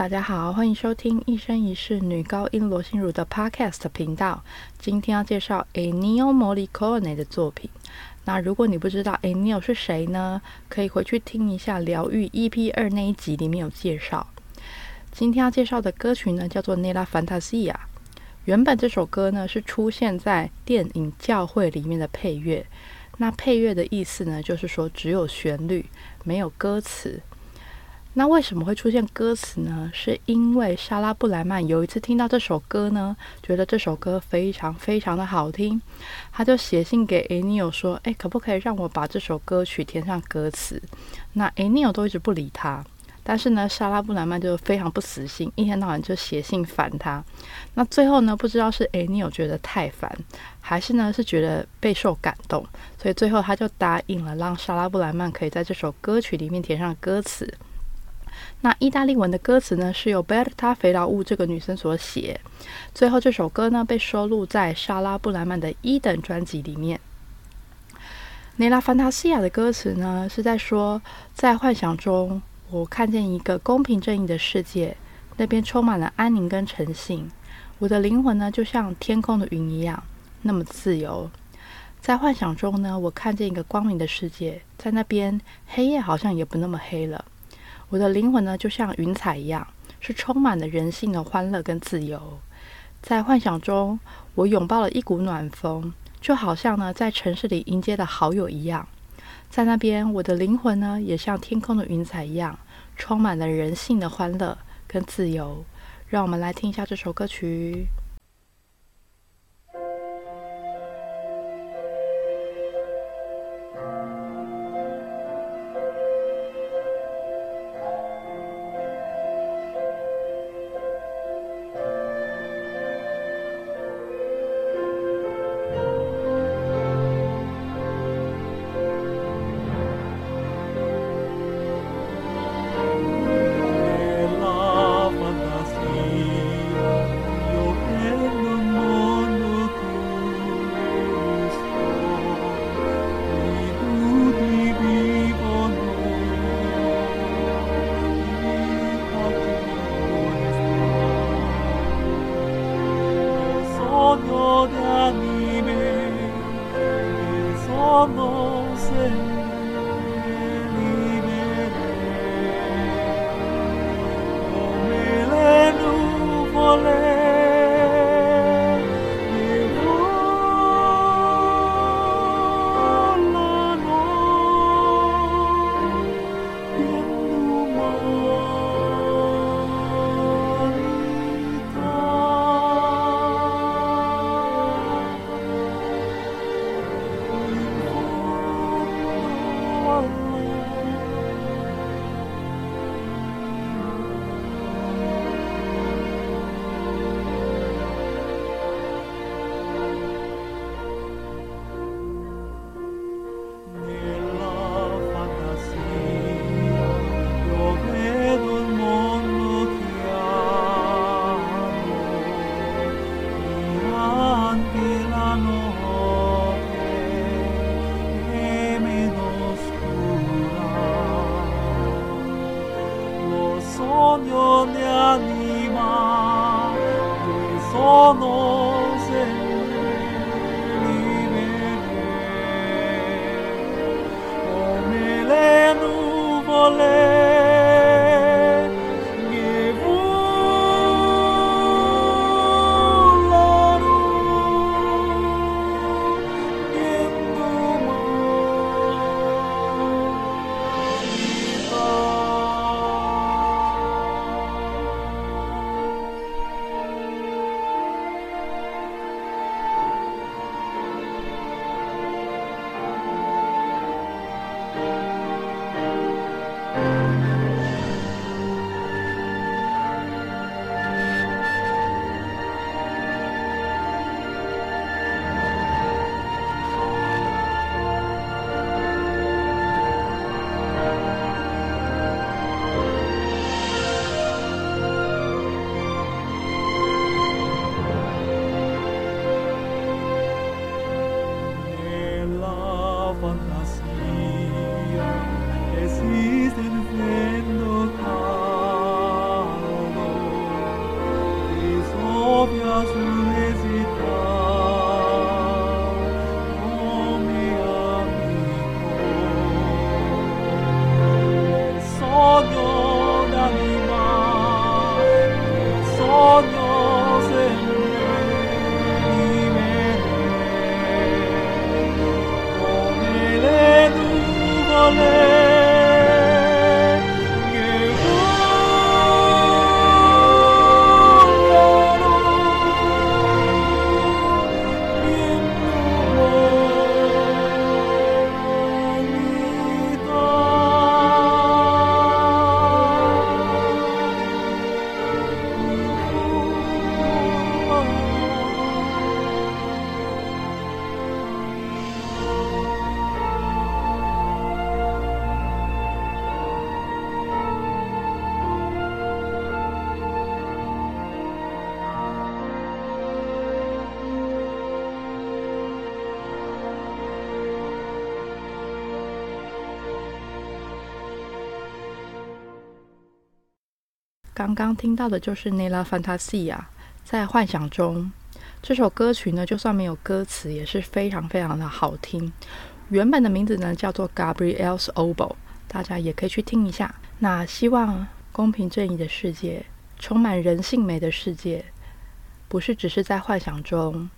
大家好，欢迎收听一生一世女高音罗心如的 Podcast 频道。今天要介绍 Ennio Morricone 的作品。那如果你不知道 Ennio 是谁呢？可以回去听一下疗愈 EP 二那一集，里面有介绍。今天要介绍的歌曲呢，叫做 Nella Fantasia。原本这首歌呢是出现在电影《教会》里面的配乐。那配乐的意思呢，就是说只有旋律，没有歌词。那为什么会出现歌词呢？是因为莎拉布莱曼有一次听到这首歌呢，觉得这首歌非常非常的好听，他就写信给 Ennio 说：“哎，可不可以让我把这首歌曲填上歌词？”那 Ennio 都一直不理他。但是呢，莎拉布莱曼就非常不死心，一天到晚就写信烦他。那最后呢，不知道是 Ennio 觉得太烦，还是呢是觉得备受感动，所以最后他就答应了，让莎拉布莱曼可以在这首歌曲里面填上歌词。那意大利文的歌词呢，是由贝尔塔·菲劳乌这个女生所写。最后这首歌呢，被收录在莎拉布莱曼的一等专辑里面。内拉·凡塔西亚的歌词呢，是在说，在幻想中，我看见一个公平正义的世界，那边充满了安宁跟诚信。我的灵魂呢，就像天空的云一样，那么自由。在幻想中呢，我看见一个光明的世界，在那边黑夜好像也不那么黑了。我的灵魂呢，就像云彩一样，是充满了人性的欢乐跟自由。在幻想中，我拥抱了一股暖风，就好像呢，在城市里迎接的好友一样。在那边，我的灵魂呢，也像天空的云彩一样，充满了人性的欢乐跟自由。让我们来听一下这首歌曲。almost there. Eh. 刚刚听到的就是《Nella Fantasia》在幻想中。这首歌曲呢，就算没有歌词，也是非常非常的好听。原本的名字呢叫做《Gabriel's Oboe》，大家也可以去听一下。那希望公平正义的世界，充满人性美的世界，不是只是在幻想中。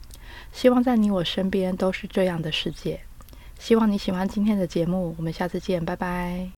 希望在你我身边都是这样的世界。希望你喜欢今天的节目，我们下次见，拜拜。